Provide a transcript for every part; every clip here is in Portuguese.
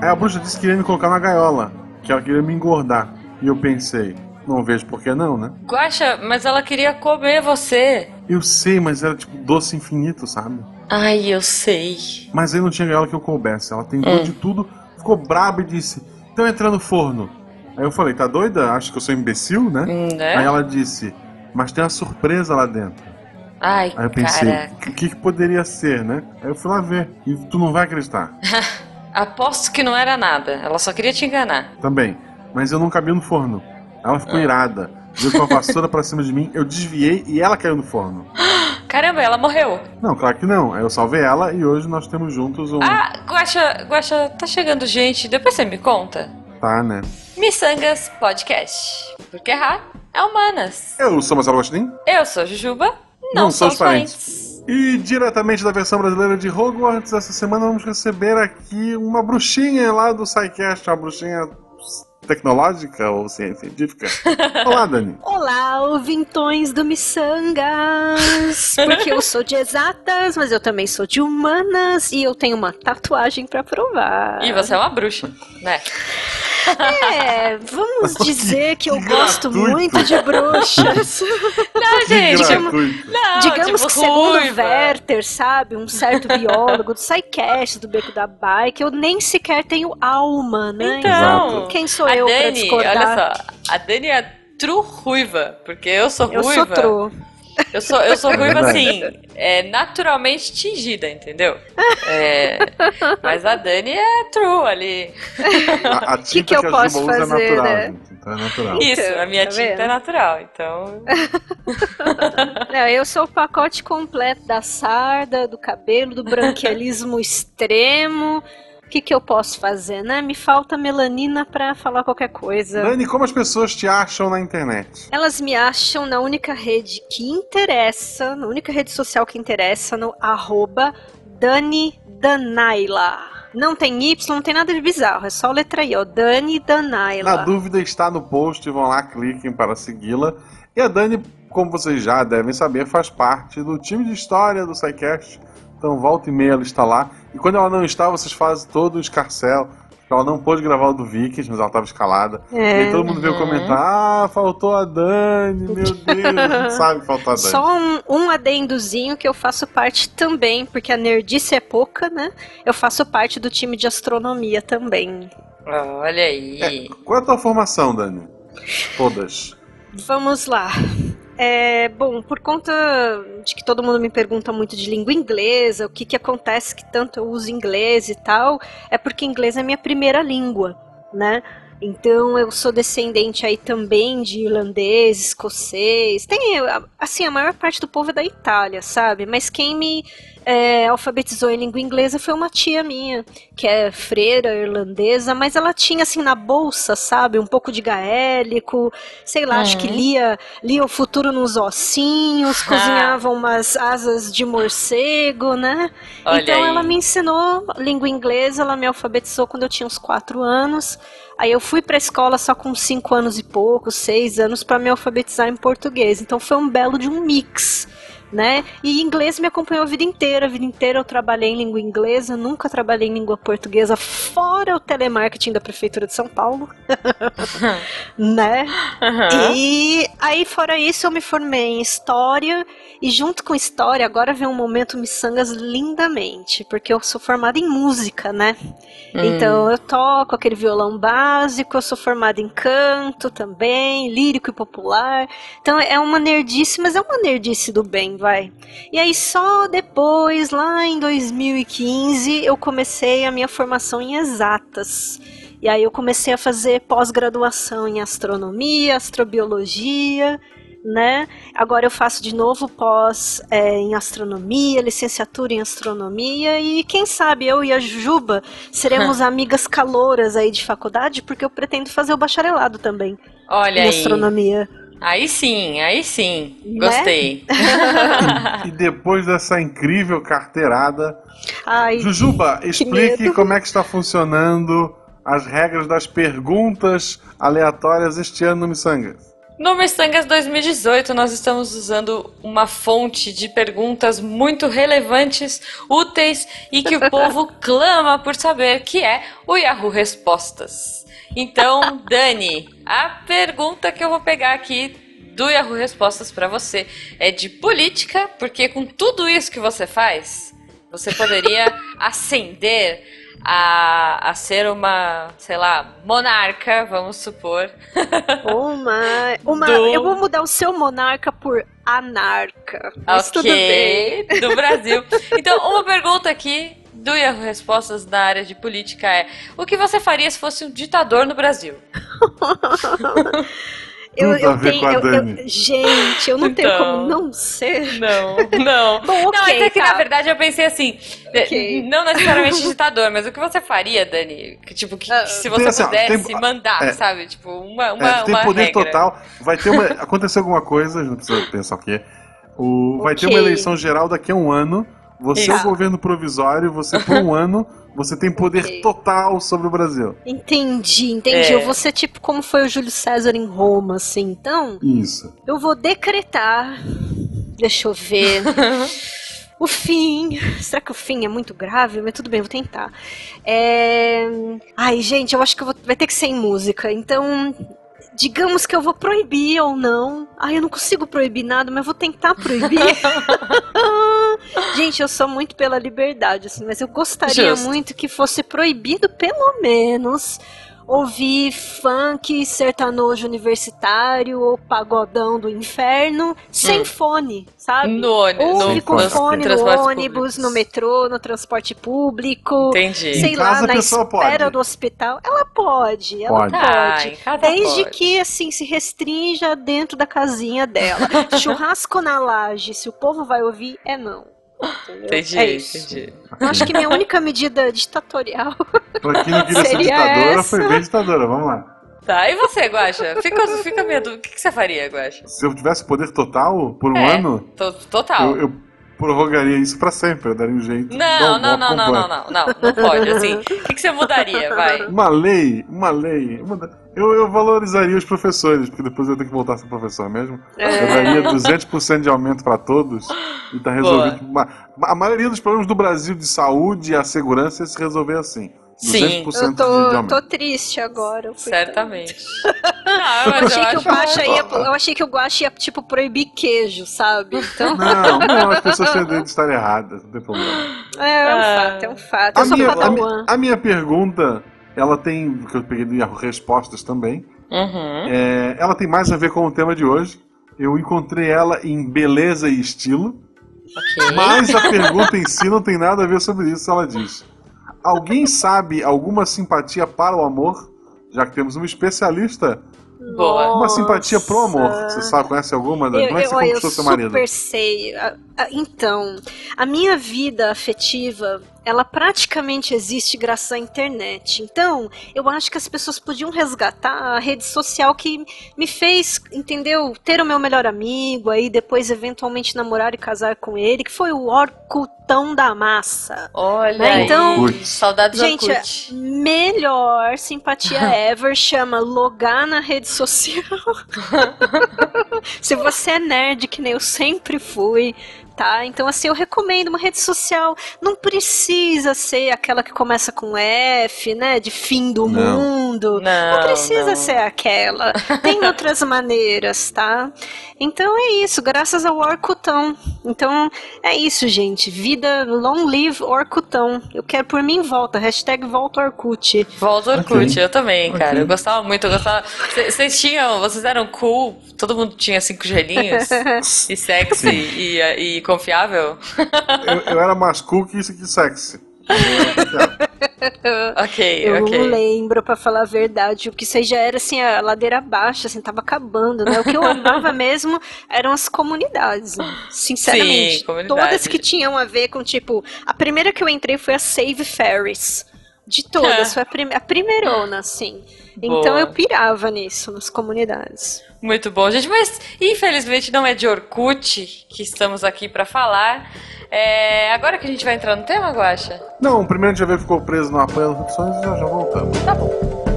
Aí a bruxa disse que queria me colocar na gaiola, que ela queria me engordar. E eu pensei, não vejo por que não, né? Guaxa, mas ela queria comer você. Eu sei, mas era tipo doce infinito, sabe? Ai, eu sei. Mas aí não tinha gaiola que eu coubesse. Ela tentou Hum. de tudo, ficou braba e disse: Então entra no forno. Aí eu falei: Tá doida? Acha que eu sou imbecil, né? Né? Aí ela disse: Mas tem uma surpresa lá dentro. Ai, Aí eu pensei. O que, que poderia ser, né? Aí eu fui lá ver. E tu não vai acreditar Aposto que não era nada. Ela só queria te enganar. também. Mas eu não cabia no forno. Ela Ah. ficou irada. Veio com a vassoura pra cima de mim, eu desviei e ela caiu no forno. Caramba, ela morreu. Não, claro que não. Eu salvei ela e hoje nós temos juntos um. Ah, Guaxa, Guaxa, tá chegando gente. Depois você me conta. Tá, né? Missangas Podcast. Porque errar é humanas. Eu sou Marcelo Agostinho. Eu sou Jujuba. Não, Não sou os parentes. E diretamente da versão brasileira de Hogwarts, essa semana vamos receber aqui uma bruxinha lá do SciCast, uma bruxinha tecnológica ou científica. Olá, Dani. Olá, ouvintões do Missangas! Porque eu sou de exatas, mas eu também sou de humanas e eu tenho uma tatuagem pra provar. E você é uma bruxa, né? É, vamos dizer que eu gosto muito de bruxas. Não, gente. gratuito. Não, Digamos tipo, que segundo ruiva. Werther, sabe? Um certo biólogo do SciCast, do Beco da Bike, eu nem sequer tenho alma, né? Então, Exato. quem sou a eu pra Dani, discordar? olha só, a Dani é true ruiva, porque eu sou Eu ruiva. sou tro. Eu sou, eu sou É ruiva assim, é naturalmente tingida, entendeu? É, mas a Dani é true ali. A, a tinta que eu a posso usa é fazer, natural, né? gente. Então é natural. Isso, Então, a minha tá tinta vendo? é natural, então. É, eu sou o pacote completo da sarda, do cabelo, do branquialismo extremo. O que, que eu posso fazer, né? Me falta melanina pra falar qualquer coisa. Dani, como as pessoas te acham na internet? Elas me acham na única rede que interessa, na única rede social que interessa, no arroba Dani Danaila. Não tem Y, não tem nada de bizarro, é só letra I, ó. Dani Danaila. Na dúvida está no post, vão lá, cliquem para segui-la. E a Dani, como vocês já devem saber, faz parte do time de história do SciCast. Então volta e meia ela está lá. E quando ela não está, vocês fazem todo o escarcel. Ela não pôde gravar o do Vikings, mas ela estava escalada. E É. aí todo mundo veio Uhum. comentar: Ah, faltou a Dani, meu Deus, a gente sabe que faltou a Dani. Só um, um adendozinho que eu faço parte também, porque a nerdice é pouca, né? Eu faço parte do time de astronomia também. Olha aí. Qual é a tua formação, Dani? Todas. Vamos lá. É, bom, por conta de que todo mundo me pergunta muito de língua inglesa, o que, que acontece que tanto eu uso inglês e tal, é porque inglês é minha primeira língua, né? Então eu sou descendente aí também de irlandês, escocês. Tem, assim, a maior parte do povo é da Itália, sabe? Mas quem me é, alfabetizou em língua inglesa foi uma tia minha, que é freira irlandesa, mas ela tinha assim na bolsa, sabe? Um pouco de gaélico, sei lá, acho que Uhum. lia, lia o futuro nos ossinhos, cozinhava umas asas de morcego, né? Olha então aí. ela me ensinou língua inglesa, ela me alfabetizou quando eu tinha uns 4 anos. Aí eu fui pra escola só com 5 anos e pouco, 6 anos, pra me alfabetizar em português. Então foi um belo de um mix. Né? E inglês me acompanhou a vida inteira. A vida inteira eu trabalhei em língua inglesa, nunca trabalhei em língua portuguesa, fora o telemarketing da Prefeitura de São Paulo. né? Aham. E aí, fora isso, eu me formei em História. E junto com História, agora vem um momento miçangas lindamente. Porque eu sou formada em música, né? Hum. Então eu toco aquele violão básico, eu sou formada em canto também, lírico e popular. Então é uma nerdice, mas é uma nerdice do bem, vai. E aí só depois, lá em 2015, eu comecei a minha formação em exatas. E aí eu comecei a fazer pós-graduação em astronomia, astrobiologia, né? Agora eu faço de novo pós é, em astronomia, licenciatura em astronomia e quem sabe eu e a Juba seremos amigas calouras aí de faculdade, porque eu pretendo fazer o bacharelado também Olha em aí. astronomia. Aí sim, aí sim. Né? Gostei. E depois dessa incrível carteirada, Ai, Jujuba, explique medo. como é que está funcionando as regras das perguntas aleatórias este ano no Missangas. No Missangas 2018, nós estamos usando uma fonte de perguntas muito relevantes, úteis e que o povo clama por saber, que é o Yahoo Respostas. Então, Dani, a pergunta que eu vou pegar aqui do Yahoo Respostas para você é de política, porque com tudo isso que você faz, você poderia ascender a, a ser uma, sei lá, monarca, vamos supor. Uma. uma Do- Eu vou mudar o seu monarca por anarca. Mas tudo bem. do Brasil. Então, uma pergunta aqui do Yahoo Respostas na área de política é: o que você faria se fosse um ditador no Brasil? Eu, eu tenho. eu- eu- gente, eu não tenho Então. como não ser. Não, não. Bom, ok, não, é que tá. na verdade eu pensei assim, Ok. não necessariamente ditador, mas o que você faria, Dani? Que, tipo, que, Ah. que se você assim, pudesse tem- mandar, é. sabe? Tipo, uma, uma, É, tem uma poder regra. total. Vai ter uma. Aconteceu alguma coisa, não precisa pensar o quê. O, vai ter uma eleição geral daqui a um ano. Você é o Isso. governo provisório, você por um ano, você tem poder total sobre o Brasil. Entendi, entendi. É. Eu vou ser tipo como foi o Júlio César em Roma, assim. Então, Isso. eu vou decretar. Deixa eu ver. O fim. Será que o fim é muito grave? Mas tudo bem, vou tentar. É... Ai, gente, eu acho que eu vou... vai ter que ser em música. Então, digamos que eu vou proibir ou não. Ai, eu não consigo proibir nada, mas eu vou tentar proibir. gente, eu sou muito pela liberdade, assim, mas eu gostaria Justo. muito que fosse proibido, pelo menos. Ouvir funk sertanojo universitário ou pagodão do inferno sem Hum. fone, sabe? No ônibus. Ouve no- com nos fone no ônibus, públicos. no metrô, no transporte público. Entendi. Sei Em lá, casa a na pessoa espera pode. do hospital. Ela pode, ela Pode. pode. Ah, Desde pode. que, assim, se restrinja dentro da casinha dela. Churrasco na laje, se o povo vai ouvir, é não. Entendeu? Entendi, é isso. entendi. Eu acho que minha única medida ditatorial. Pra quem não queria ser Seria ditadora, essa. foi bem ditadora. Vamos lá. Tá, e você, Guaxa? Fica, fica minha dúvida. O que, que você faria, Guaxa? Se eu tivesse poder total por um É. ano, To- Total. eu, eu prorrogaria isso pra sempre. Eu daria um jeito. Não, não, não, não, não, completo. não, não, não pode. Assim, o que, que você mudaria? Vai. Uma lei, uma lei. uma- Eu, eu valorizaria os professores, porque depois eu tenho que voltar a ser professor mesmo. Eu daria 200% de aumento pra todos e tá resolvido. Ma- A maioria dos problemas do Brasil de saúde e a segurança ia se resolver assim. 200% Sim. Eu tô, tô triste agora. Certamente. Não, Eu achei, eu que o acho Guaxa ia, eu achei que o Guaxa ia, tipo, proibir queijo, sabe? Então, Não, não, as pessoas têm direito de estar erradas, não tem problema. é, é um Ah. fato, é um fato. A Eu sou minha, a, a minha pergunta, ela tem, que eu peguei do Yahoo Respostas também, Uhum. é, ela tem mais a ver com o tema de hoje. Eu encontrei ela em beleza e estilo, Ok. mas a pergunta em si não tem nada a ver sobre isso. Ela diz: Alguém sabe alguma simpatia para o amor? Já que temos uma especialista, Boa. uma simpatia pro amor. Você sabe, conhece alguma? Dani? Eu, Como é que você eu, eu conquistou seu marido? super sei. A- a- Então, a minha vida afetiva, ela praticamente existe graças à internet. Então, eu acho que as pessoas podiam resgatar a rede social que me fez, entendeu? Ter o meu melhor amigo, aí depois eventualmente namorar e casar com ele, que foi o Orcutão da Massa. Olha Né, então- Orkut. Saudades Gente, Orkut. melhor simpatia ever chama logar na rede social. Se você é nerd, que nem eu sempre fui, tá? Então, assim, eu recomendo uma rede social. Não precisa ser aquela que começa com F, né? De fim do Não. mundo. Não, Não precisa não. ser aquela. Tem outras maneiras, tá? Então é isso, graças ao Orkutão. Então é isso, gente. Vida long live Orkutão. Eu quero por mim volta. Hashtag volta Orkut. Volta ao Orkut, Ok. eu também, cara. Ok. Eu gostava muito, eu gostava. Vocês tinham, vocês eram cool, todo mundo tinha cinco gelinhos e sexy e, e confiável? Eu, eu era mais cool que isso que sexy. Ok, Eu não lembro, pra falar a verdade. O que isso aí já era assim, a ladeira baixa, assim, tava acabando, né? O que eu amava mesmo eram as comunidades, né? sinceramente. Sim, comunidade. Todas que tinham a ver com, tipo, a primeira que eu entrei foi a Save Ferris. De todas, É. foi a, prim a primeirona, assim. Então eu pirava nisso, nas comunidades. Muito bom, gente. Mas infelizmente não é de Orkut que estamos aqui pra falar. É, agora que a gente vai entrar no tema, Guaxa? Não, o primeiro já veio ficou preso no apoio das opções e já, já voltamos. Tá bom.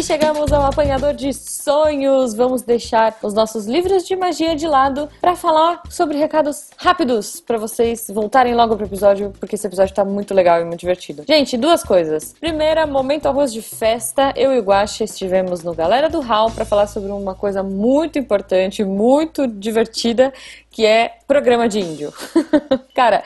Chegamos ao apanhador de sonhos. Vamos deixar os nossos livros de magia de lado para falar sobre recados rápidos para vocês voltarem logo pro episódio, porque esse episódio tá muito legal e muito divertido. Gente, duas coisas. Primeira, momento arroz de festa. Eu e o Guaxa estivemos no Galera do Hall para falar sobre uma coisa muito importante, muito divertida, que é programa de índio. Cara,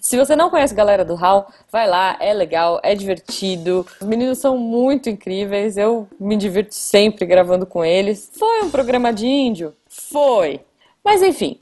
se você não conhece a galera do Hall, vai lá, é legal, é divertido. Os meninos são muito incríveis, eu me divirto sempre gravando com eles. Foi um programa de índio? Foi. Mas enfim.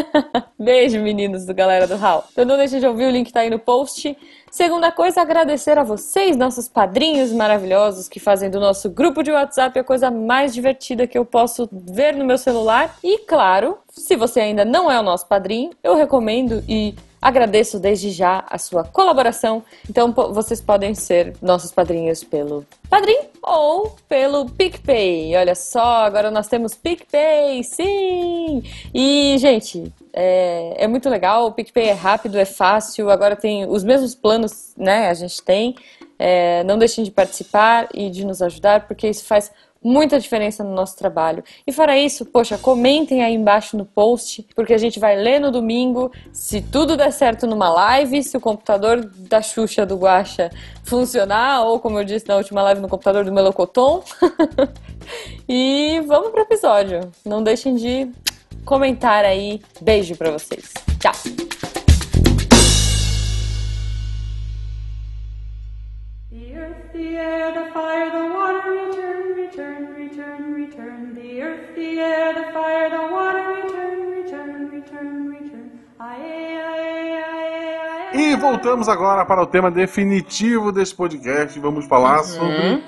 Beijo, meninos do galera do Hall. Então não deixe de ouvir, o link tá aí no post. Segunda coisa, agradecer a vocês, nossos padrinhos maravilhosos que fazem do nosso grupo de WhatsApp a coisa mais divertida que eu posso ver no meu celular. E claro, se você ainda não é o nosso padrinho, eu recomendo e Agradeço desde já a sua colaboração. Então vocês podem ser nossos padrinhos pelo Padrim ou pelo PicPay. Olha só, agora nós temos PicPay, sim! E, gente, é, é muito legal. O PicPay é rápido, é fácil. Agora tem os mesmos planos, né? A gente tem. É, não deixem de participar e de nos ajudar, porque isso faz muita diferença no nosso trabalho. E fora isso, poxa, comentem aí embaixo no post, porque a gente vai ler no domingo. Se tudo der certo numa live, se o computador da Xuxa do Guacha funcionar, ou como eu disse na última live, no computador do Melocoton. e vamos pro episódio. Não deixem de comentar aí. Beijo para vocês. Tchau. The earth, the air, the fire, the water, return, return, return. The earth, the air, the fire, the water, return, return, return, return. Aê, aê, aê, aê. E voltamos agora para o tema definitivo desse podcast. Vamos falar uhum. sobre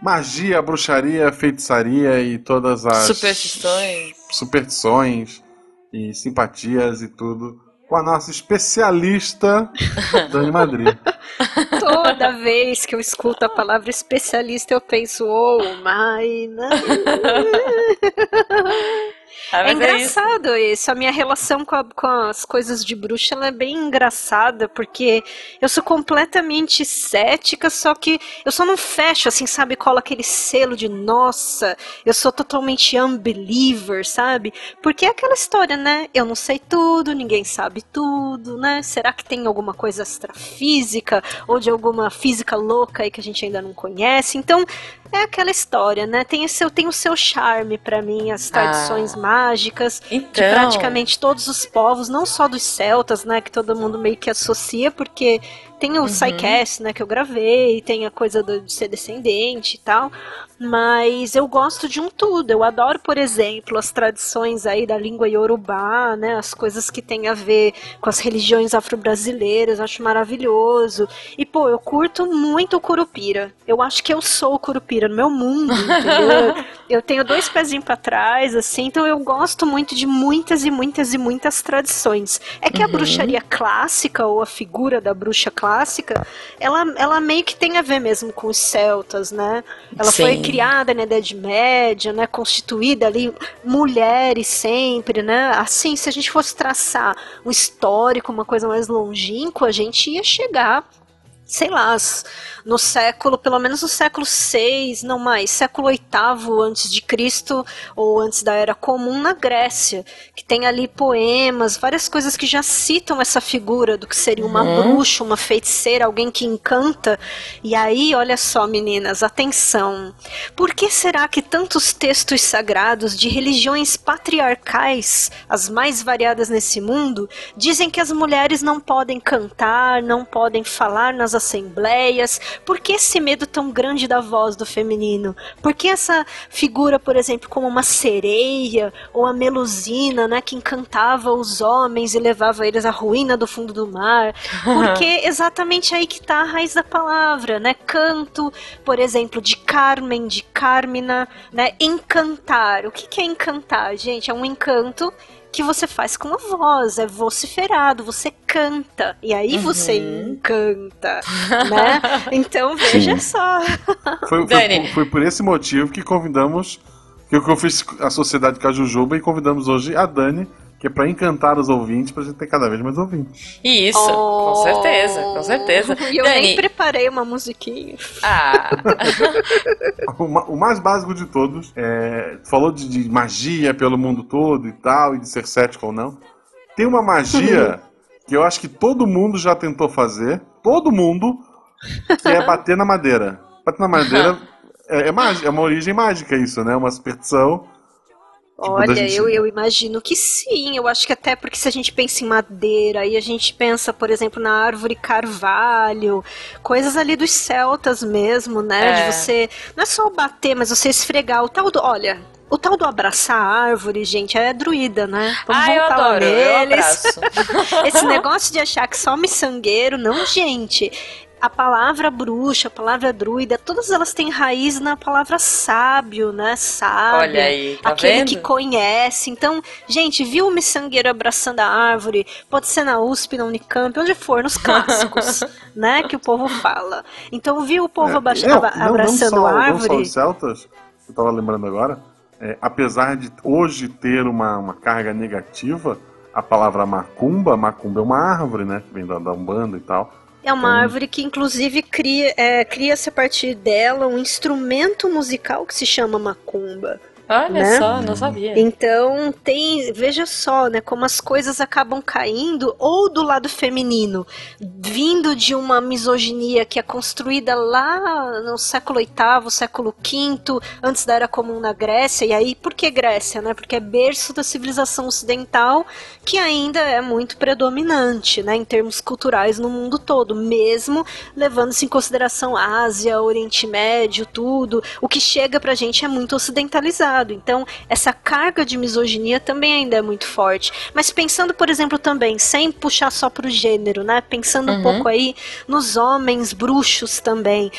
magia, bruxaria, feitiçaria e todas as superstições, superstições e simpatias e tudo com a nossa especialista Dani Madrid. Toda vez que eu escuto a palavra especialista, eu penso, oh, my. Ah, é, engraçado é isso. A minha relação com, a, com, as coisas de bruxa ela é bem engraçada, porque eu sou completamente cética, só que eu só não fecho, assim, sabe? Cola aquele selo de nossa, eu sou totalmente unbeliever, sabe? Porque é aquela história, né? Eu não sei tudo, ninguém sabe tudo, né? Será que tem alguma coisa extrafísica ou de alguma física louca aí que a gente ainda não conhece? Então, é aquela história, né? Tem o seu, tem o seu charme para mim, as tradições ah, mágicas então... de praticamente todos os povos, não só dos celtas, né? Que todo mundo meio que associa, porque tem o uhum. Psycast, né, que eu gravei, tem a coisa de ser descendente e tal. Mas eu gosto de um tudo. Eu adoro, por exemplo, as tradições aí da língua iorubá, né? As coisas que tem a ver com as religiões afro-brasileiras, acho maravilhoso. E, pô, eu curto muito o Curupira. Eu acho que eu sou o Curupira no meu mundo, entendeu? eu tenho dois pezinhos para trás, assim, então eu gosto muito de muitas e muitas e muitas tradições. É que uhum. a bruxaria clássica, ou a figura da bruxa clássica, ela, ela meio que tem a ver mesmo com os celtas, né? Ela Sim. foi criada na Idade Média, né, constituída ali, mulheres sempre, né? Assim, se a gente fosse traçar um histórico, uma coisa mais longínqua, a gente ia chegar sei lá, no século, pelo menos no século 6, não mais, século 8 antes de Cristo ou antes da Era Comum na Grécia, que tem ali poemas, várias coisas que já citam essa figura do que seria uma uhum. bruxa, uma feiticeira, alguém que encanta. E aí, olha só, meninas, atenção. Por que será que tantos textos sagrados de religiões patriarcais, as mais variadas nesse mundo, dizem que as mulheres não podem cantar, não podem falar nas assembleias? Por que esse medo tão grande da voz do feminino? Por que essa figura, por exemplo, como uma sereia ou a Melusina, né, que encantava os homens e levava eles à ruína do fundo do mar? Porque exatamente aí que está a raiz da palavra, né? Canto, por exemplo, de Carmen, de Carmina, né? Encantar. O que, que é encantar, gente? É um encanto que você faz com a voz, é vociferado, você canta, e aí uhum. você encanta, né? Então veja Sim. só. Foi, foi, foi, por esse motivo que convidamos, que eu fiz a Sociedade Cajujuba e convidamos hoje a Dani, que é pra encantar os ouvintes, pra gente ter cada vez mais ouvintes. Isso, oh. com certeza, com certeza. E eu Dani... nem preparei uma musiquinha. Ah. o, mais básico de todos, é, falou de, de, magia pelo mundo todo e tal, e de ser cético ou não. Tem uma magia que eu acho que todo mundo já tentou fazer, todo mundo, que é bater na madeira. Bater na madeira é, é, mágica, é uma origem mágica isso, né? Uma superstição Olha, gente... eu, eu imagino que sim. Eu acho que até porque se a gente pensa em madeira e a gente pensa, por exemplo, na árvore carvalho, coisas ali dos celtas mesmo, né? É. De você. Não é só bater, mas você esfregar o tal do. Olha, o tal do abraçar a árvore, gente, é druida, né? Vamos ah, voltar eu adoro, neles. Eu Esse negócio de achar que só miçangueiro, não, gente a palavra bruxa, a palavra druida, todas elas têm raiz na palavra sábio, né? Sábio. Olha aí, tá aquele vendo? que conhece. Então, gente, viu o miçangueiro abraçando a árvore? Pode ser na USP, na Unicamp, onde for, nos clássicos, né? Que o povo fala. Então, viu o povo é, não, abraçando não a árvore? Não só os celtas, eu tava lembrando agora, é, apesar de hoje ter uma, uma carga negativa, a palavra macumba, macumba é uma árvore, né? Que vem da, da Umbanda e tal é uma hum. árvore que, inclusive, cria, é, cria-se a partir dela um instrumento musical que se chama macumba. Olha né? só, não sabia. Então tem, veja só, né, como as coisas acabam caindo ou do lado feminino, vindo de uma misoginia que é construída lá no século VIII, século V, antes da era comum na Grécia. E aí, por que Grécia, né? Porque é berço da civilização ocidental que ainda é muito predominante, né, em termos culturais no mundo todo, mesmo levando-se em consideração Ásia, Oriente Médio, tudo. O que chega pra gente é muito ocidentalizado então, essa carga de misoginia também ainda é muito forte. Mas pensando, por exemplo, também, sem puxar só pro gênero, né? Pensando uhum. um pouco aí nos homens bruxos também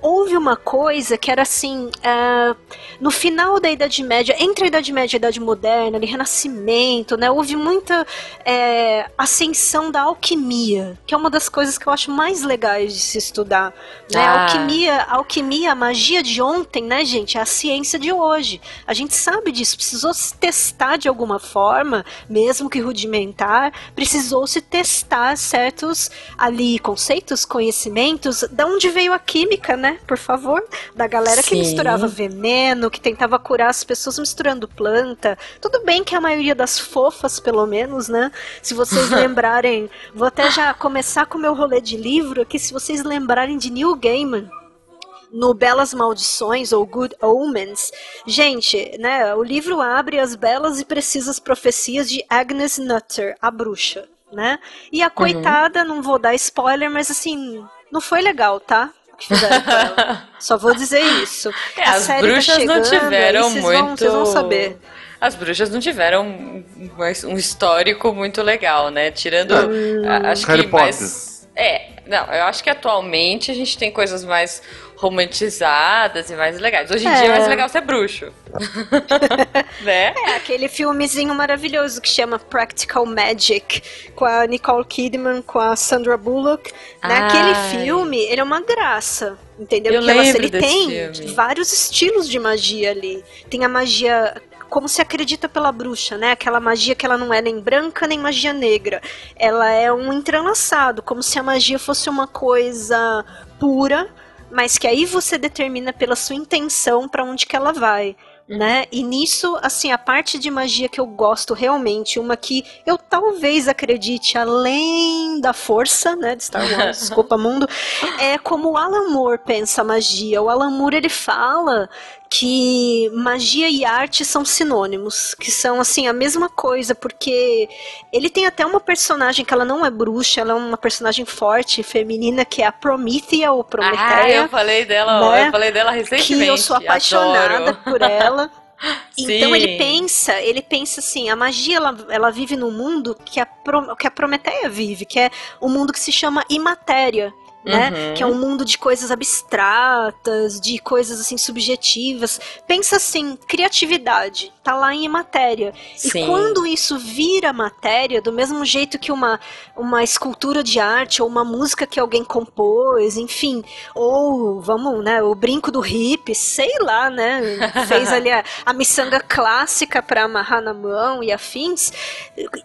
houve uma coisa que era assim, uh, no final da Idade Média, entre a Idade Média e a Idade Moderna, ali, Renascimento, né, houve muita é, ascensão da alquimia, que é uma das coisas que eu acho mais legais de se estudar. Né? Ah. A alquimia, a alquimia, a magia de ontem, né, gente, é a ciência de hoje. A gente sabe disso, precisou se testar de alguma forma, mesmo que rudimentar, precisou se testar certos ali conceitos, conhecimentos, da onde veio a química, né? Né? Por favor. Da galera Sim. que misturava veneno, que tentava curar as pessoas misturando planta. Tudo bem que a maioria das fofas, pelo menos, né? Se vocês lembrarem, vou até já começar com o meu rolê de livro aqui, se vocês lembrarem de Neil Gaiman, no Belas Maldições ou Good Omens. Gente, né, o livro abre as belas e precisas profecias de Agnes Nutter, a bruxa, né? E a uhum. coitada, uhum. não vou dar spoiler, mas assim, não foi legal, tá? Que fizeram com ela. Só vou dizer isso. É, as tá bruxas tá chegando, não tiveram muito. Vão, vocês vão saber. As bruxas não tiveram um, histórico muito legal, né? Tirando. Hum, acho Harry que Potter. mais. É, não, eu acho que atualmente a gente tem coisas mais romantizadas e mais legais. Hoje em é. dia é mais legal ser bruxo. né? É, aquele filmezinho maravilhoso que chama Practical Magic, com a Nicole Kidman, com a Sandra Bullock. Né? Aquele filme, ele é uma graça. Entendeu? Eu Porque ele tem filme. vários estilos de magia ali. Tem a magia como se acredita pela bruxa, né? Aquela magia que ela não é nem branca nem magia negra. Ela é um entrelaçado, como se a magia fosse uma coisa pura mas que aí você determina pela sua intenção para onde que ela vai. Né? E nisso, assim, a parte de magia que eu gosto realmente, uma que eu talvez acredite além da força, né, de Star Wars, desculpa mundo, é como o Alan Moore pensa a magia. O Alan Moore, ele fala que magia e arte são sinônimos, que são assim a mesma coisa, porque ele tem até uma personagem que ela não é bruxa, ela é uma personagem forte, feminina, que é a Promethea ou Prometeia. Ah, eu falei dela, né? eu falei dela recentemente. Que eu sou apaixonada Adoro. por ela. Então ele pensa, ele pensa assim, a magia ela, ela vive num mundo que a, que a Prometeia vive, que é um mundo que se chama imatéria. Né? Uhum. Que é um mundo de coisas abstratas, de coisas assim subjetivas. Pensa assim, criatividade tá lá em matéria. Sim. E quando isso vira matéria, do mesmo jeito que uma, uma escultura de arte ou uma música que alguém compôs, enfim, ou vamos, né, o brinco do hip, sei lá, né, fez ali a, a miçanga clássica para amarrar na mão e afins,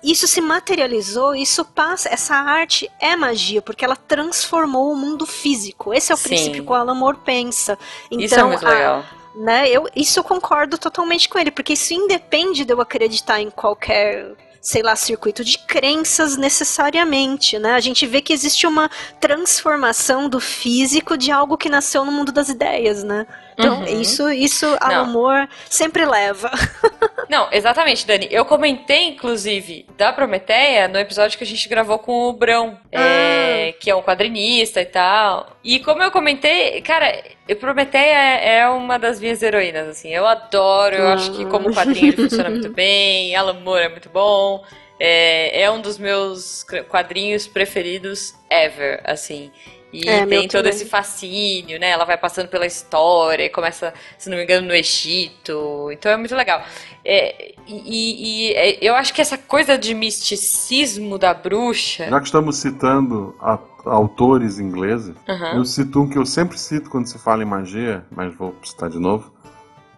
isso se materializou, isso passa, essa arte é magia, porque ela transformou o mundo físico. Esse é o Sim. princípio que o Alan Moore pensa. Então, isso é então, muito legal. A, né? Eu, isso eu concordo totalmente com ele, porque isso independe de eu acreditar em qualquer sei lá, circuito de crenças necessariamente, né? A gente vê que existe uma transformação do físico de algo que nasceu no mundo das ideias, né? Então, uhum. isso, isso ao amor sempre leva. Não, exatamente, Dani. Eu comentei, inclusive, da Prometeia no episódio que a gente gravou com o Brão, ah. é, que é um quadrinista e tal. E como eu comentei, cara, Prometeia é uma das minhas heroínas, assim. Eu adoro, eu acho que como quadrinho ele funciona muito bem, Alan Moore é muito bom. É, é um dos meus quadrinhos preferidos ever, assim. E é, tem todo também. esse fascínio, né? Ela vai passando pela história, começa, se não me engano, no Egito. Então é muito legal. É, e, e é, eu acho que essa coisa de misticismo da bruxa. Já que estamos citando a, autores ingleses, uhum. eu cito um que eu sempre cito quando se fala em magia, mas vou citar de novo.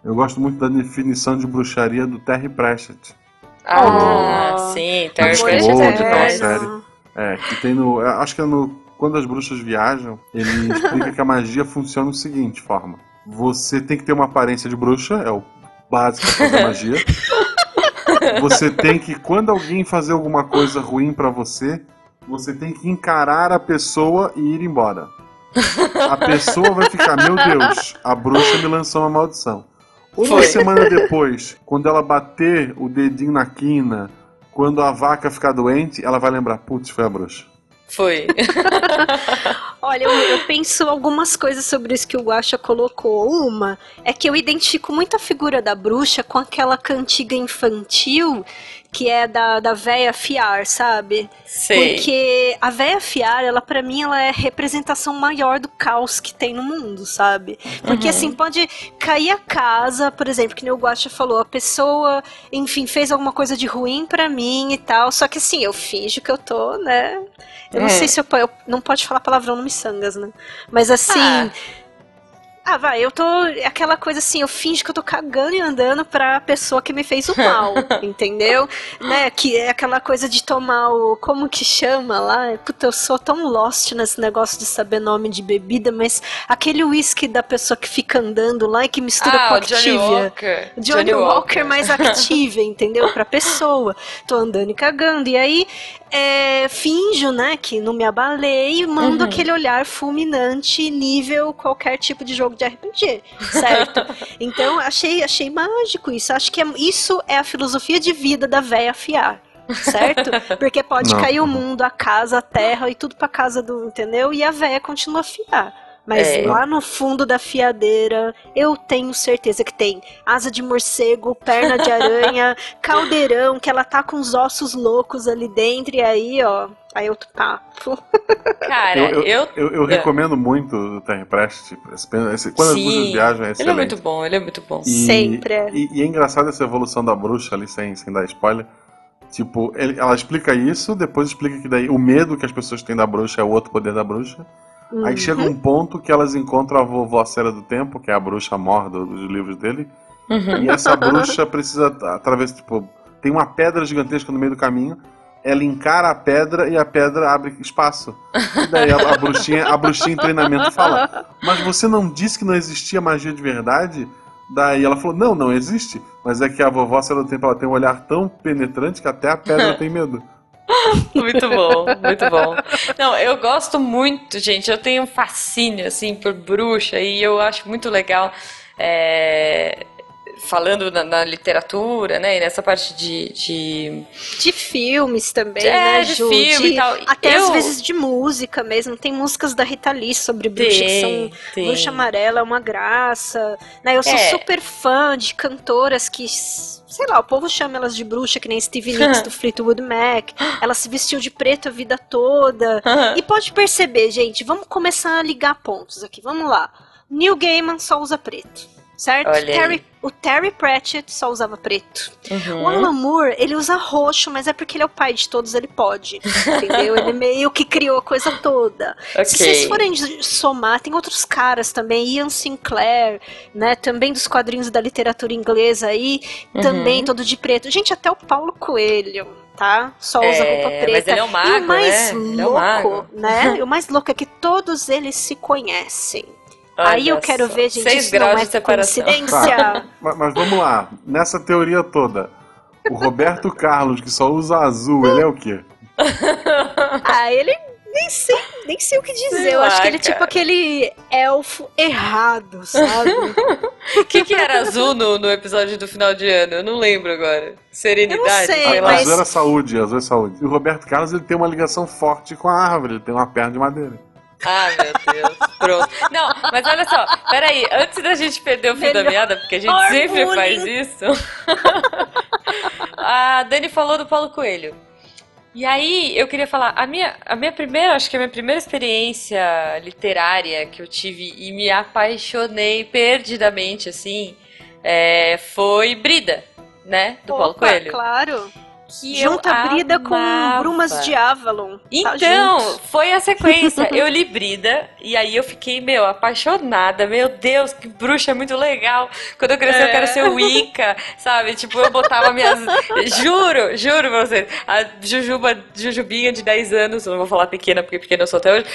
Eu gosto muito da definição de bruxaria do Terry Pratchett. Ah, oh. sim, Terry Pratchett. É, série. É, que tem no. Acho que é no quando as bruxas viajam, ele explica que a magia funciona da seguinte forma: você tem que ter uma aparência de bruxa, é o básico para fazer magia. Você tem que, quando alguém fazer alguma coisa ruim para você, você tem que encarar a pessoa e ir embora. A pessoa vai ficar, meu Deus, a bruxa me lançou uma maldição. Uma Foi. semana depois, quando ela bater o dedinho na quina, quando a vaca ficar doente, ela vai lembrar, putz, foi a bruxa. Foi. Olha, eu, eu, penso algumas coisas sobre isso que o Guaxa colocou. Uma é que eu identifico muito a figura da bruxa com aquela cantiga infantil que é da, da véia fiar, sabe? Sei. Porque a véia fiar, ela para mim, ela é representação maior do caos que tem no mundo, sabe? Porque uhum. assim, pode cair a casa, por exemplo, que o Guacha falou, a pessoa, enfim, fez alguma coisa de ruim para mim e tal, só que assim, eu finjo que eu tô, né? Eu é. não sei se eu, eu não pode falar palavrão no miçangas, né? Mas assim, ah ah, vai, eu tô. Aquela coisa assim, eu finjo que eu tô cagando e andando pra pessoa que me fez o mal, entendeu? Né? Que é aquela coisa de tomar o. Como que chama lá? Puta, eu sou tão lost nesse negócio de saber nome de bebida, mas aquele whisky da pessoa que fica andando lá e que mistura ah, com Activia. Johnny Walker. Johnny, Johnny Walker, Walker mais Activia, entendeu? Pra pessoa. Tô andando e cagando. E aí é, finjo, né, que não me abalei e mando uhum. aquele olhar fulminante nível qualquer tipo de jogo de RPG, certo? então achei, achei mágico isso. Acho que é, isso é a filosofia de vida da véia fiar. Certo? Porque pode não. cair o mundo, a casa, a terra e tudo pra casa do, entendeu? E a véia continua a fiar. Mas é. lá no fundo da fiadeira, eu tenho certeza que tem asa de morcego, perna de aranha, caldeirão, que ela tá com os ossos loucos ali dentro, e aí, ó, aí outro papo. Cara, eu. Eu, eu, eu recomendo muito o Terry Prest. Quando Sim, as bruxas viajam, é excelente. Ele é muito bom, ele é muito bom. E, Sempre. É. E, e, é engraçado essa evolução da bruxa ali, sem, sem dar spoiler. Tipo, ele, ela explica isso, depois explica que daí o medo que as pessoas têm da bruxa é o outro poder da bruxa. Uhum. Aí chega um ponto que elas encontram a vovó Cera do Tempo, que é a bruxa morda dos livros dele. Uhum. E essa bruxa precisa, através, tipo, tem uma pedra gigantesca no meio do caminho. Ela encara a pedra e a pedra abre espaço. E daí a, bruxinha, a bruxinha em treinamento fala: Mas você não disse que não existia magia de verdade? Daí ela falou: Não, não existe. Mas é que a vovó Cera do Tempo ela tem um olhar tão penetrante que até a pedra tem medo. muito bom, muito bom. Não, eu gosto muito, gente. Eu tenho um fascínio, assim, por bruxa e eu acho muito legal. É falando na, na, literatura, né? E nessa parte de. De, de filmes também, é, né, de Ju? filme de, e tal. Até eu... às vezes de música mesmo. Tem músicas da Rita Lee sobre bruxa tem, que são. Tem. Bruxa Amarela é uma graça. Né? Eu sou É. super fã de cantoras que. Sei lá, o povo chama elas de bruxa, que nem Stevie Nicks do Fleetwood Mac. Ela se vestiu de preto a vida toda. E pode perceber, gente, vamos começar a ligar pontos aqui. Vamos lá. Neil Gaiman só usa preto, certo? Terry, o Terry Pratchett só usava preto. Uhum. O Alan Moore, ele usa roxo, mas é porque ele é o pai de todos, ele pode. Entendeu? ele meio que criou a coisa toda. Ok. Se vocês forem somar, tem outros caras também, Ian Sinclair, né? Também dos quadrinhos da literatura inglesa aí, Uhum. também todo de preto. Gente, até o Paulo Coelho. Tá? Só usa É, roupa preta. mas ele é um mago, e o mais né? Ele é um louco, né? E o mais louco é que todos eles se conhecem. Aí eu quero ver, gente, Seis isso não é de separação. coincidência. Tá. Mas, mas vamos lá, nessa teoria toda, o Roberto Carlos, que só usa azul, ele é o quê? Ah, ele nem sei, nem sei o que dizer. Sei eu lá, acho que ele é tipo aquele elfo errado, sabe? O que, que era azul no, no episódio do final de ano? Eu não lembro agora. Serenidade? sei, sei lá. mas- Azul era saúde, azul é saúde. E o Roberto Carlos, ele tem uma ligação forte com a árvore, ele tem uma perna de madeira. Ah, meu Deus. Pronto. Não, mas olha só, peraí, antes da gente perder o fio da Melhor meada, porque a gente sempre faz isso. a Dani falou do Paulo Coelho. E aí, eu queria falar, a minha, a minha primeira, acho que a minha primeira experiência literária que eu tive e me apaixonei perdidamente, assim, é, foi Brida, né? Do Paulo Opa, Coelho. Claro. Que Junta eu a Brida com amava. Brumas de Avalon. Tá Então, junto. foi a sequência. Eu li Brida e aí eu fiquei, meu, apaixonada. Meu Deus, que bruxa muito legal. Quando eu crescer, eu É. quero ser Wicca, sabe? Tipo, eu botava minhas. Juro, juro pra vocês. A Jujuba, Jujubinha de 10 anos, eu não vou falar pequena, porque pequena eu sou até hoje.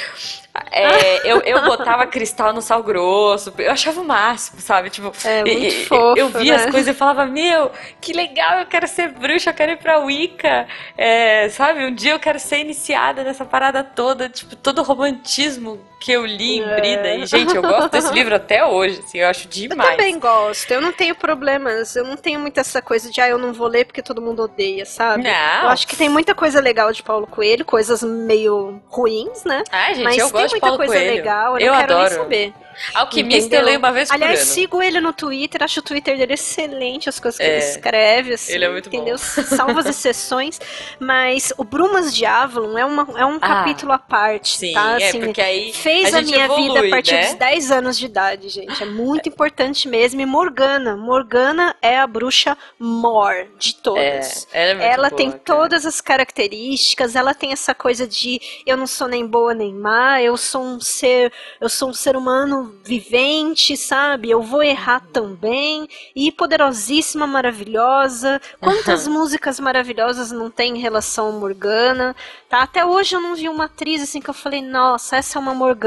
É, eu, eu botava cristal no sal grosso. Eu achava o máximo, sabe? Tipo, É, muito e- fofo, eu via né? as coisas e falava, meu, que legal, eu quero ser bruxa, eu quero ir pra Wicca. É, sabe, um dia eu quero ser iniciada nessa parada toda, tipo, todo o romantismo que eu li em É. Brida. E, gente, eu gosto desse livro até hoje, assim, eu acho Eu demais. também gosto, eu não tenho problemas, eu não tenho muito essa coisa de, ah, eu não vou ler porque todo mundo odeia, sabe? Não. Eu acho que tem muita coisa legal de Paulo Coelho, coisas meio ruins, né? Ai, gente, Mas eu tem gosto de muita Paulo coisa Coelho. legal, eu, eu quero adoro. nem saber. Alquimista eu Entendeu? leio uma vez por Aliás, ano. sigo ele no Twitter, acho o Twitter dele excelente, as coisas que É, ele escreve, assim, ele é muito bom. entendeu? Salvo as exceções, mas o Brumas de Avalon é, uma, é um Ah, capítulo à parte, Sim, tá? é, Assim, porque aí Fez a, a, minha vida a evolui, partir né? dos 10 anos de idade, gente. É muito importante mesmo. E Morgana. Morgana é a bruxa mor de É, todas. ela é Ela boa, tem cara. todas as características, ela tem essa coisa de eu não sou nem boa nem má, eu sou um ser, eu sou um ser humano vivente, sabe? Eu vou errar também. E poderosíssima, maravilhosa. Quantas músicas maravilhosas não tem em relação a Morgana? Tá? Até hoje eu não vi uma atriz assim que eu falei, nossa, essa é uma Morgana.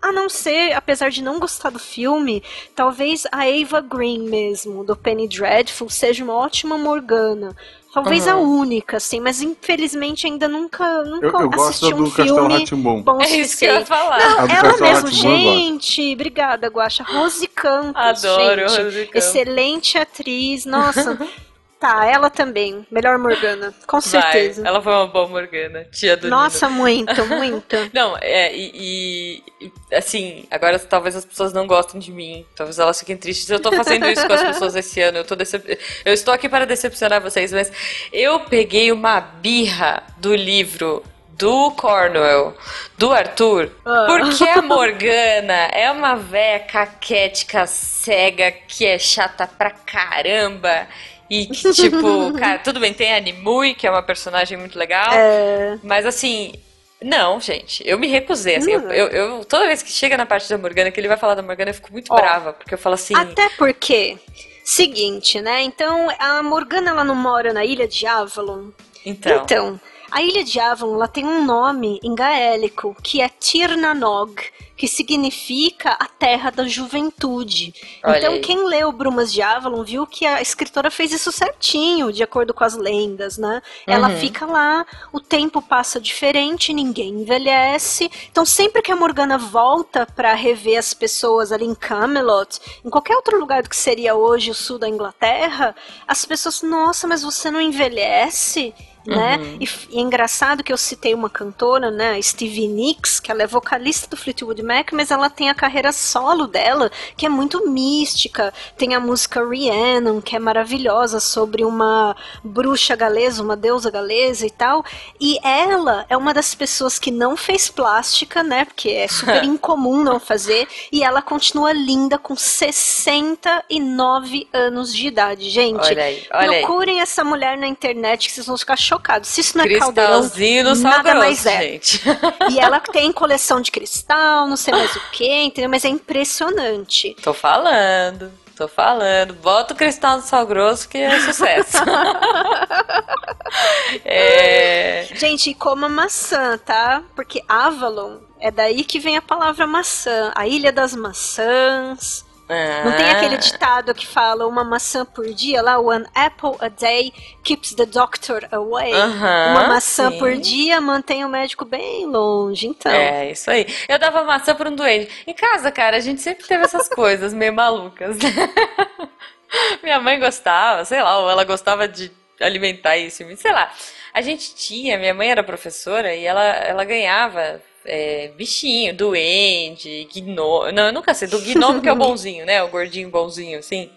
A não ser, apesar de não gostar do filme, talvez a Ava Green mesmo, do Penny Dreadful, seja uma ótima Morgana. Talvez a Uhum. única, assim, mas infelizmente ainda nunca, nunca Eu, eu gosto assisti da um do filme bom É isso que eu ia falar. Não, A do ela mesmo, gosto. gente, obrigada, Guaxa. Rose Campos, Adoro gente, Rose Campos. excelente atriz, nossa. tá, ela também, melhor Morgana, com certeza. Vai, ela foi uma boa Morgana, tia do Nino. Nossa, muito, muito. Não, é, e, e, assim, agora talvez as pessoas não gostem de mim, talvez elas fiquem tristes. Eu tô fazendo isso com as pessoas esse ano, eu tô decep... eu estou aqui para decepcionar vocês, mas eu peguei uma birra do livro do Cornwell, do Arthur, Ah. porque a Morgana é uma véia caquética cega que é chata pra caramba. E que, tipo, cara, tudo bem, tem a Nimue, que é uma personagem muito legal. É, Mas assim, não, gente, eu me recusei. Assim, eu, eu- eu- toda vez que chega na parte da Morgana, que ele vai falar da Morgana, eu fico muito Ó, brava, porque eu falo assim. Até porque, seguinte, né? Então, a Morgana ela não mora na ilha de Avalon. Então, Então, a ilha de Avalon ela tem um nome em gaélico que é Tirnanog, que significa a terra da juventude. Olha então, aí. quem leu Brumas de Avalon viu que a escritora fez isso certinho, de acordo com as lendas, né? Ela Uhum. fica lá, o tempo passa diferente, ninguém envelhece. Então, sempre que a Morgana volta pra rever as pessoas ali em Camelot, em qualquer outro lugar do que seria hoje o sul da Inglaterra, as pessoas, nossa, mas você não envelhece? Né? Uhum. E, e é engraçado que eu citei uma cantora, né, Stevie Nicks, que ela é vocalista do Fleetwood Mac, mas ela tem a carreira solo dela, que é muito mística. Tem a música Rhiannon, que é maravilhosa, sobre uma bruxa galesa, uma deusa galesa e tal. E ela é uma das pessoas que não fez plástica, né, porque é super incomum não fazer, e ela continua linda com 69 anos de idade, gente. Olha aí, olha aí. Procurem essa mulher na internet que vocês vão ficar chocados. Se isso não é caldeirão, nada grosso, mais é. gente. E ela tem coleção de cristal, não sei mais o que, entendeu? Mas é impressionante. Tô falando, tô falando. Bota o cristal no sal grosso que é sucesso. é... Gente, coma maçã, tá? Porque Avalon é daí que vem a palavra maçã. A ilha das maçãs. Não tem aquele ditado que fala uma maçã por dia lá? One apple a day keeps the doctor away. Uma maçã sim. por dia mantém o médico bem longe. Então, É, isso aí. Eu dava maçã pra um doente. Em casa, cara, a gente sempre teve essas coisas meio malucas. né? Minha mãe gostava, sei lá, ou ela gostava de alimentar isso, sei lá. A gente tinha, minha mãe era professora e ela, ela ganhava é, bichinho, duende, gnomo. Não, eu nunca sei, do gnomo que é o bonzinho, né? O gordinho bonzinho, assim.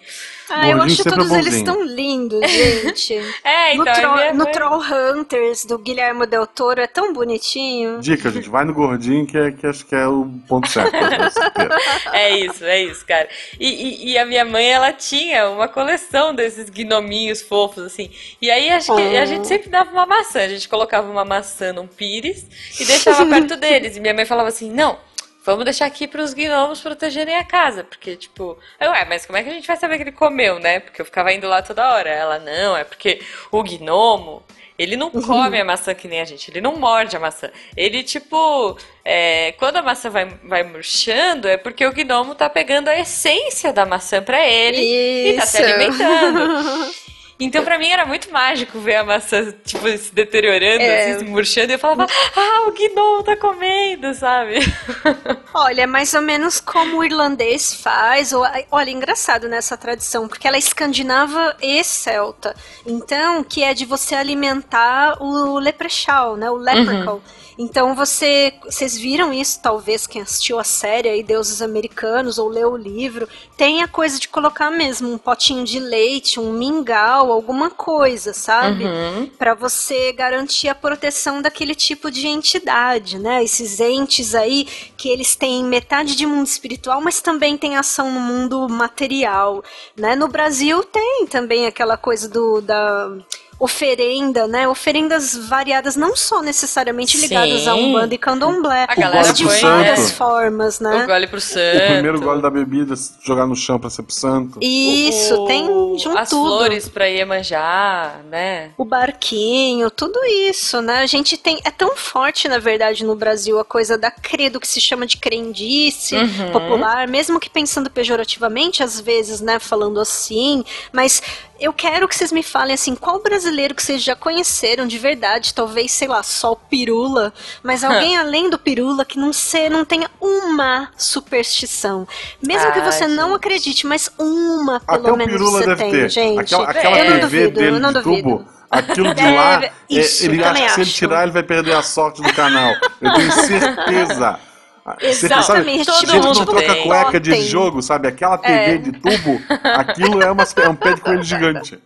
Ah, eu acho é todos eles bonzinho. tão lindos, gente. É, no, então. Tro- minha no Troll Hunters do Guilherme Del Toro é tão bonitinho. Dica, gente, vai no gordinho que, é, que acho que é o ponto certo. pra você ter. É isso, é isso, cara. E, e- e a minha mãe, ela tinha uma coleção desses gnominhos fofos, assim. E aí acho que Oh. a gente sempre dava uma maçã. A gente colocava uma maçã num pires e deixava perto deles. E minha mãe falava assim: não. Vamos deixar aqui pros gnomos protegerem a casa. Porque, tipo, eu, ué, mas como é que a gente vai saber que ele comeu, né? Porque eu ficava indo lá toda hora. Ela, não, é porque o gnomo, ele não come a maçã que nem a gente, ele não morde a maçã. Ele, tipo, é, quando a maçã vai, vai murchando, é porque o gnomo tá pegando a essência da maçã pra ele e tá se Isso. alimentando. Então, pra mim, era muito mágico ver a maçã, tipo, se deteriorando, É. assim, se murchando, e eu falava, ah, o gnomo tá comendo, sabe? Olha, é mais ou menos como o irlandês faz. Ou, olha, engraçado nessa tradição, porque ela é escandinava e celta. Então, que é de você alimentar o leprechaun, né? O leprechaun. Então você, vocês viram isso, talvez quem assistiu a série aí, Deuses Americanos ou leu o livro, tem a coisa de colocar mesmo um potinho de leite, um mingau, alguma coisa, sabe? Uhum. Pra você garantir a proteção daquele tipo de entidade, né? Esses entes aí que eles têm metade de mundo espiritual, mas também tem ação no mundo material, né? No Brasil tem também aquela coisa do da oferenda, né? Oferendas variadas, não só necessariamente ligadas a Sim. Umbanda e Candomblé, A galera mas de várias né? formas, O né? gole pro O santo. primeiro gole da bebida, jogar no chão pra ser pro santo. Isso, o- tem de um As tudo. flores pra Iemanjá, né? O barquinho, tudo isso, né? A gente tem. É tão forte, na verdade, no Brasil, a coisa da credo que se chama de crendice Uhum. popular, mesmo que pensando pejorativamente, às vezes, né? Falando assim. Mas eu quero que vocês me falem assim, qual brasileiro que vocês já conheceram de verdade, talvez, sei lá, só o pirula, mas alguém além do pirula que não, se, não tenha uma superstição. Mesmo que Ah, você não gente. acredite, mas uma pelo Até o menos Pirula você deve tem, ter. gente. Aquela, aquela eu não duvido, dele eu não de duvido. tubo, aquilo de lá, é, isso, ele acha que também se ele acho. tirar, ele vai perder a sorte do canal. Eu tenho certeza. Você Exatamente. Sabe, Todo mundo não troca tem. cueca de jogo, sabe? Aquela TV É. de tubo, aquilo é, uma, é um pé de coelho gigante.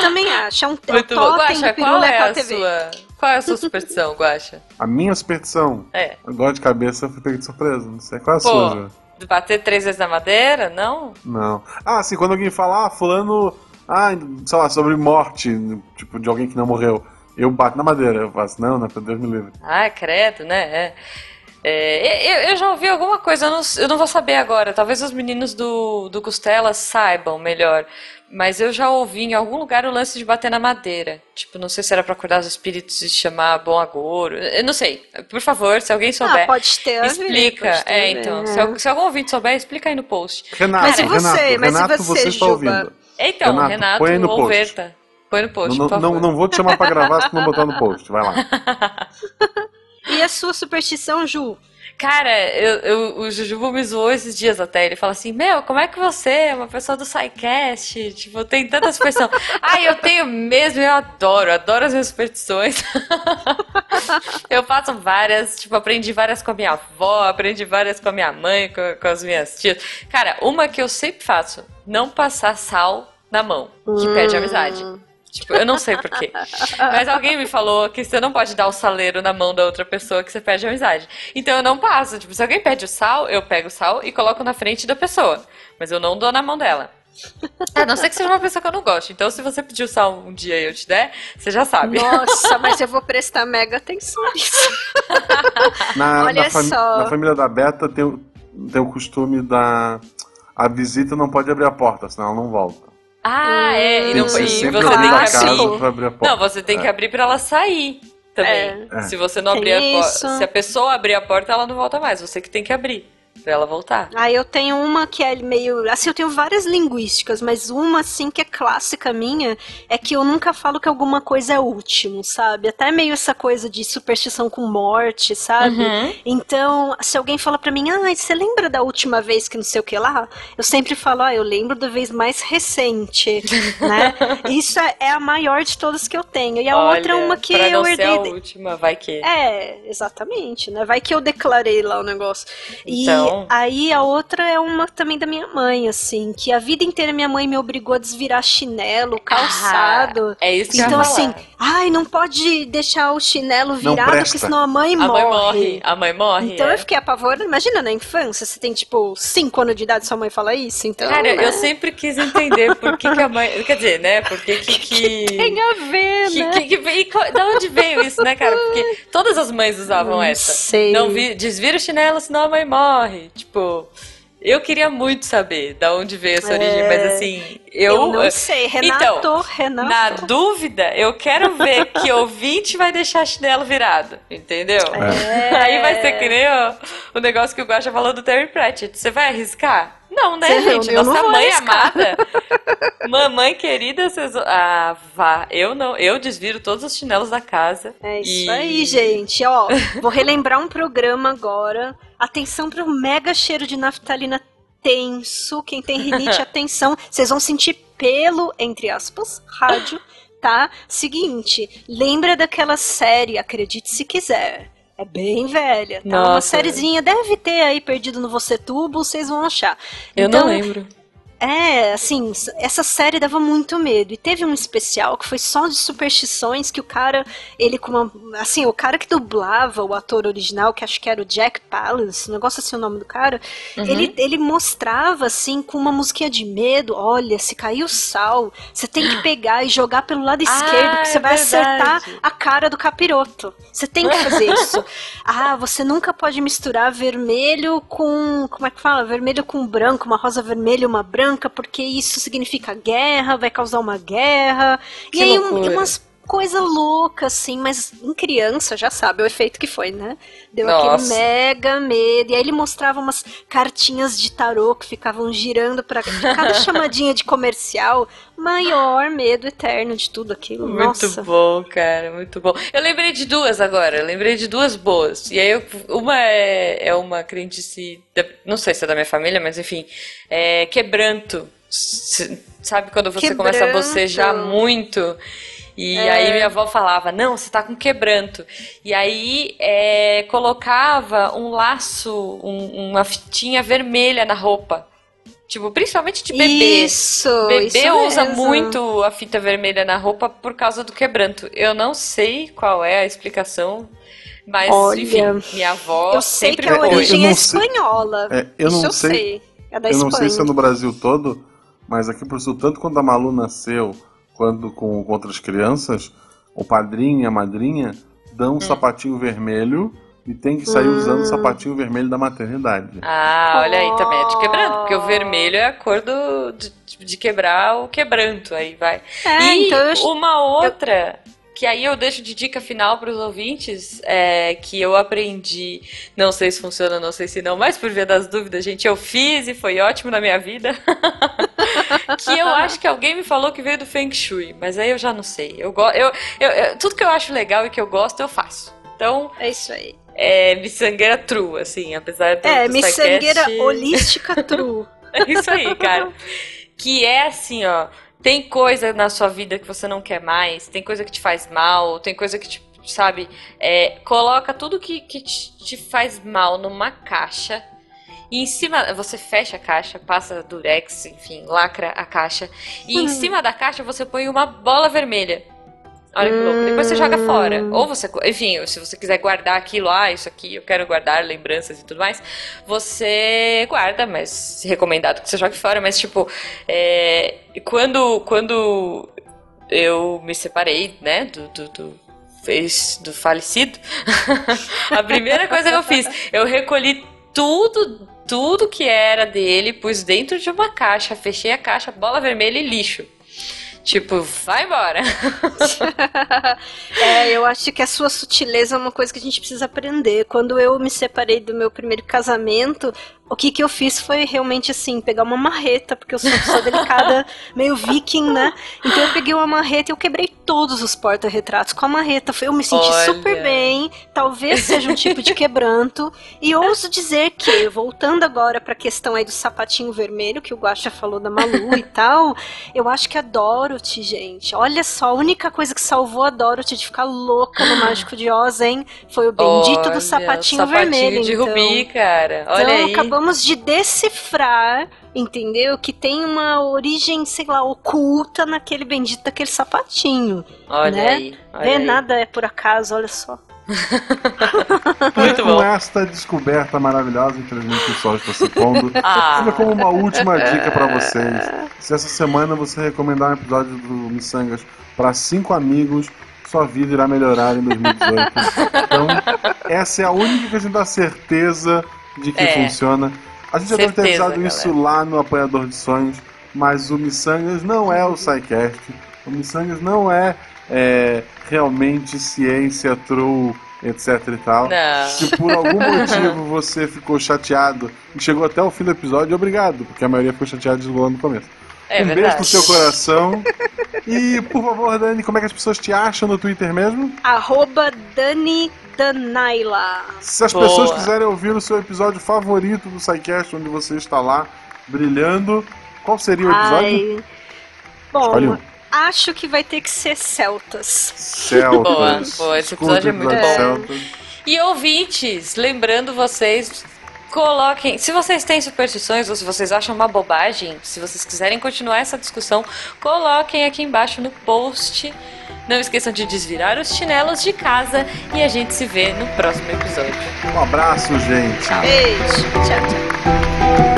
Também acho. É um, é um Muito bom. totem Guaxa, qual é a TV. sua... Qual é a sua superstição, Guaxa? A minha superstição, É. agora de cabeça, eu fui pego de surpresa. Não sei qual é a Pô. sua? De bater três vezes na madeira? Não? Não. Ah, sim, quando alguém fala, ah, fulano, ah, sei lá, sobre morte, tipo, de alguém que não morreu. Eu bato na madeira, eu faço, não, não, Deus me livre. Ah, credo, né? É. É, eu, eu já ouvi alguma coisa, eu não, eu não vou saber agora. Talvez os meninos do, do Costela saibam melhor. mas eu já ouvi em algum lugar o lance de bater na madeira. Tipo, não sei se era pra acordar os espíritos e chamar bom agouro. Eu não sei. Por favor, se alguém souber. Ah, pode ter. Explica. Pode ter, é, então. Se, se, algum ouvinte souber, explica aí no post. Renato, mas e você? Renato, mas Renato, e você, você está ouvindo. Então, Renato, Renato, põe no ou post. Verta. Põe no post, não, por não, favor. não vou te chamar pra gravar se não botar no post. Vai lá. E a sua superstição, Ju? Cara, eu, eu- o Jujubo me zoou esses dias até. Ele fala assim: Meu, como é que você é uma pessoa do SciCast? Tipo, tem tanta superstição. ah, eu tenho mesmo, eu adoro, adoro as minhas superstições. eu faço várias, tipo, aprendi várias com a minha avó, aprendi várias com a minha mãe, com, com as minhas tias. Cara, uma que eu sempre faço: não passar sal na mão, que perde a amizade. Tipo, eu não sei porquê. Mas alguém me falou que você não pode dar o saleiro na mão da outra pessoa que você perde a amizade. Então eu não passo. Tipo, se alguém pede o sal, eu pego o sal e coloco na frente da pessoa. Mas eu não dou na mão dela. A não ser que seja uma pessoa que eu não gosto. Então, se você pedir o sal um dia e eu te der, você já sabe. Nossa, mas eu vou prestar mega atenção nisso. Na, Olha na, só. na família da Beta tem, o- tem o costume da. A visita não pode abrir a porta, senão ela não volta. Ah, é. E, não, que e sempre você alguém tem que abrir. pra abrir a porta. Não, você tem que É. abrir pra ela sair também. É. Se você não abrir a porta. Se a pessoa abrir a porta, ela não volta mais. Você que tem que abrir pra ela voltar. Aí eu tenho uma que é meio. Assim, eu tenho várias linguísticas, mas uma, assim, que é clássica minha, é que eu nunca falo que alguma coisa é último, sabe? Até meio essa coisa de superstição com morte, sabe? Uhum. Então, se alguém fala pra mim, ah, você lembra da última vez que não sei o que lá? Eu sempre falo, ah, eu lembro da vez mais recente, né? Isso é, é a maior de todas que eu tenho. E a outra é Olha, uma que pra eu não ser a herdei. última, vai que. É, exatamente, né? Vai que eu declarei lá o negócio. E Então. aí a outra é uma também da minha mãe, assim, que a vida inteira minha mãe me obrigou a desvirar chinelo, calçado. Ah, é isso que então, assim, ai, não pode deixar o chinelo virado, porque senão a mãe a morre. mãe morre. A mãe morre. Então é. eu fiquei apavorada. Imagina na infância, você tem tipo 5 anos de idade sua mãe fala isso, então. Cara, né? eu sempre quis entender por que, que a mãe. Quer dizer, né? Por que que. que... Tem a ver, Que, né? que, que co- da onde veio isso, né, cara? Porque todas as mães usavam Não essa. sei. Não vi, desvira o chinelo, senão a mãe morre. Tipo, eu queria muito saber da onde veio essa origem, É, mas assim, eu. Eu não sei, Renato, Então, Renato. Na dúvida, eu quero ver que ouvinte vai deixar chinelo virado, entendeu? É. Aí vai ser que nem o, o negócio que o Guaxa falou do Terry Pratchett. Você vai arriscar? Não, né, gente? não Nossa mãe arriscar. amada. Mamãe querida, vocês. Ah, vá. Eu não. Eu desviro todos os chinelos da casa. É isso E- aí, gente. Ó, vou relembrar um programa agora. Atenção pro mega cheiro de naftalina tenso. Quem tem rinite, atenção. Vocês vão sentir pelo, entre aspas, rádio, tá? Seguinte, lembra daquela série, acredite se quiser. É bem velha, tá? Uma Nossa. sériezinha, deve ter aí perdido no Você Tubo, vocês vão achar. Eu Então, não lembro. É, assim, essa série dava muito medo. E teve um especial que foi só de superstições que o cara, ele com uma. Assim, o cara que dublava o ator original, que acho que era o Jack Palance, um negócio assim o nome do cara, Uhum. ele, ele mostrava assim com uma musiquinha de medo: olha, se cair o sal, você tem que pegar e jogar pelo lado esquerdo, Ah, que você é vai acertar verdade. a cara do capiroto. Você tem que fazer isso. Ah, você nunca pode misturar vermelho com. Como é que fala? Vermelho com branco, uma rosa vermelha e uma branca, porque isso significa guerra, vai causar uma guerra. Que e aí, um, umas coisas loucas, assim, mas em criança já sabe o efeito que foi, né? Deu Nossa. aquele mega medo. E aí ele mostrava umas cartinhas de tarô que ficavam girando pra cada chamadinha de comercial. Maior medo eterno de tudo aquilo. Muito Nossa. bom, cara, muito bom. Eu lembrei de duas agora, lembrei de duas boas. E aí, eu- uma é, é uma crendice, da- não sei se é da minha família, mas enfim, é quebranto. Sabe quando você começa a Quebranto. bocejar muito? E É. aí minha avó falava, não, você tá com quebranto. E aí é, colocava um laço, um- uma fitinha vermelha na roupa. Tipo, principalmente de bebê. Isso, Bebê isso usa mesmo. muito a fita vermelha na roupa por causa do quebranto. Eu não sei qual é a explicação, mas Olha, enfim, minha avó Eu sei sempre que a origem não é sei- espanhola. É, eu Isso não eu sei, sei. É da eu não Espanha. sei se é no Brasil todo, mas aqui pro sul, tanto quando a Malu nasceu, quando com, com outras crianças, o padrinho e a madrinha dão Hum. um sapatinho vermelho e tem que sair usando o sapatinho vermelho da maternidade. Ah, olha aí também, é de quebrando, porque o vermelho é a cor do, de, de quebrar o quebranto, aí vai. É, e então eu- uma outra, que aí eu deixo de dica final para os ouvintes, é que eu aprendi, não sei se funciona, não sei se não, mas por via das dúvidas, gente, eu fiz e foi ótimo na minha vida. que eu acho que alguém me falou que veio do Feng Shui, mas aí eu já não sei. Eu, eu, eu, eu- tudo que eu acho legal e que eu gosto, eu faço. Então, É isso aí. é miçangueira true, assim, apesar do É, do miçangueira holística true. É isso aí, cara. Que é assim, ó. Tem coisa na sua vida que você não quer mais, tem coisa que te faz mal, tem coisa que te, sabe, é, coloca tudo que, que te, te faz mal numa caixa. E em cima, você fecha a caixa, passa durex, enfim, lacra a caixa. E em Hum. cima da caixa você põe uma bola vermelha. Olha que louco. Depois você joga fora. Ou você, enfim, se você quiser guardar aquilo, ah, isso aqui eu quero guardar lembranças e tudo mais, você guarda, mas recomendado que você jogue fora. Mas, tipo, é, quando, quando eu me separei, né, do, do, do, ex- do falecido, a primeira coisa que eu fiz, eu recolhi tudo, tudo que era dele, pus dentro de uma caixa, fechei a caixa, bola vermelha e lixo. Tipo, vai embora. É, eu acho que a sua sutileza é uma coisa que a gente precisa aprender. Quando eu me separei do meu primeiro casamento, o que que eu fiz foi realmente assim, pegar uma marreta, porque eu sou uma pessoa delicada, meio viking, né? Então eu peguei uma marreta e eu quebrei todos os porta-retratos com a marreta. Eu me senti Olha. super bem, talvez seja um tipo de quebranto. E ouso dizer que, voltando agora pra questão aí do sapatinho vermelho, que o Guaxa falou da Malu e tal, eu acho que a Dorothy, gente, olha só, a única coisa que salvou a Dorothy de ficar louca no Mágico de Oz, hein, foi o bendito Olha, do sapatinho, sapatinho vermelho. de então. Rubi, cara. Olha então, aí. Acabamos de decifrar, entendeu? Que tem uma origem, sei lá, oculta naquele bendito daquele sapatinho. Olha né? aí. Olha Vê, aí. nada é por acaso, olha só. Muito e com bom. esta descoberta maravilhosa, infelizmente o sol está se pondo, Ah. fica como uma última dica pra vocês. Se essa semana você recomendar um episódio do Missangas para cinco amigos, sua vida irá melhorar em 2018. Então, essa é a única que a gente dá certeza de que É. funciona. A gente já deve ter Certeza, avisado isso lá no Apanhador de Sonhos, mas o Missangas não é o SciCast. O Missangas não é, é, realmente ciência, true, etc e tal. Não. Se por algum motivo você ficou chateado e chegou até o fim do episódio, obrigado, porque a maioria ficou chateada e desligou no começo. É um beijo verdade. no seu coração. E, por favor, Dani, como é que as pessoas te acham no Twitter mesmo? Arroba Dani Danaila. Se as Boa. pessoas quiserem ouvir o seu episódio favorito do SciCast, onde você está lá, brilhando, qual seria o episódio? Ai. Bom, um. acho que vai ter que ser Celtas. Celtas. Boa, boa, esse Escuta episódio é muito bom. Celtas. E ouvintes, lembrando vocês, coloquem, se vocês têm superstições ou se vocês acham uma bobagem, se vocês quiserem continuar essa discussão, coloquem aqui embaixo no post. Não esqueçam de desvirar os chinelos de casa e a gente se vê no próximo episódio. Um abraço, gente. Beijo. Tchau, tchau.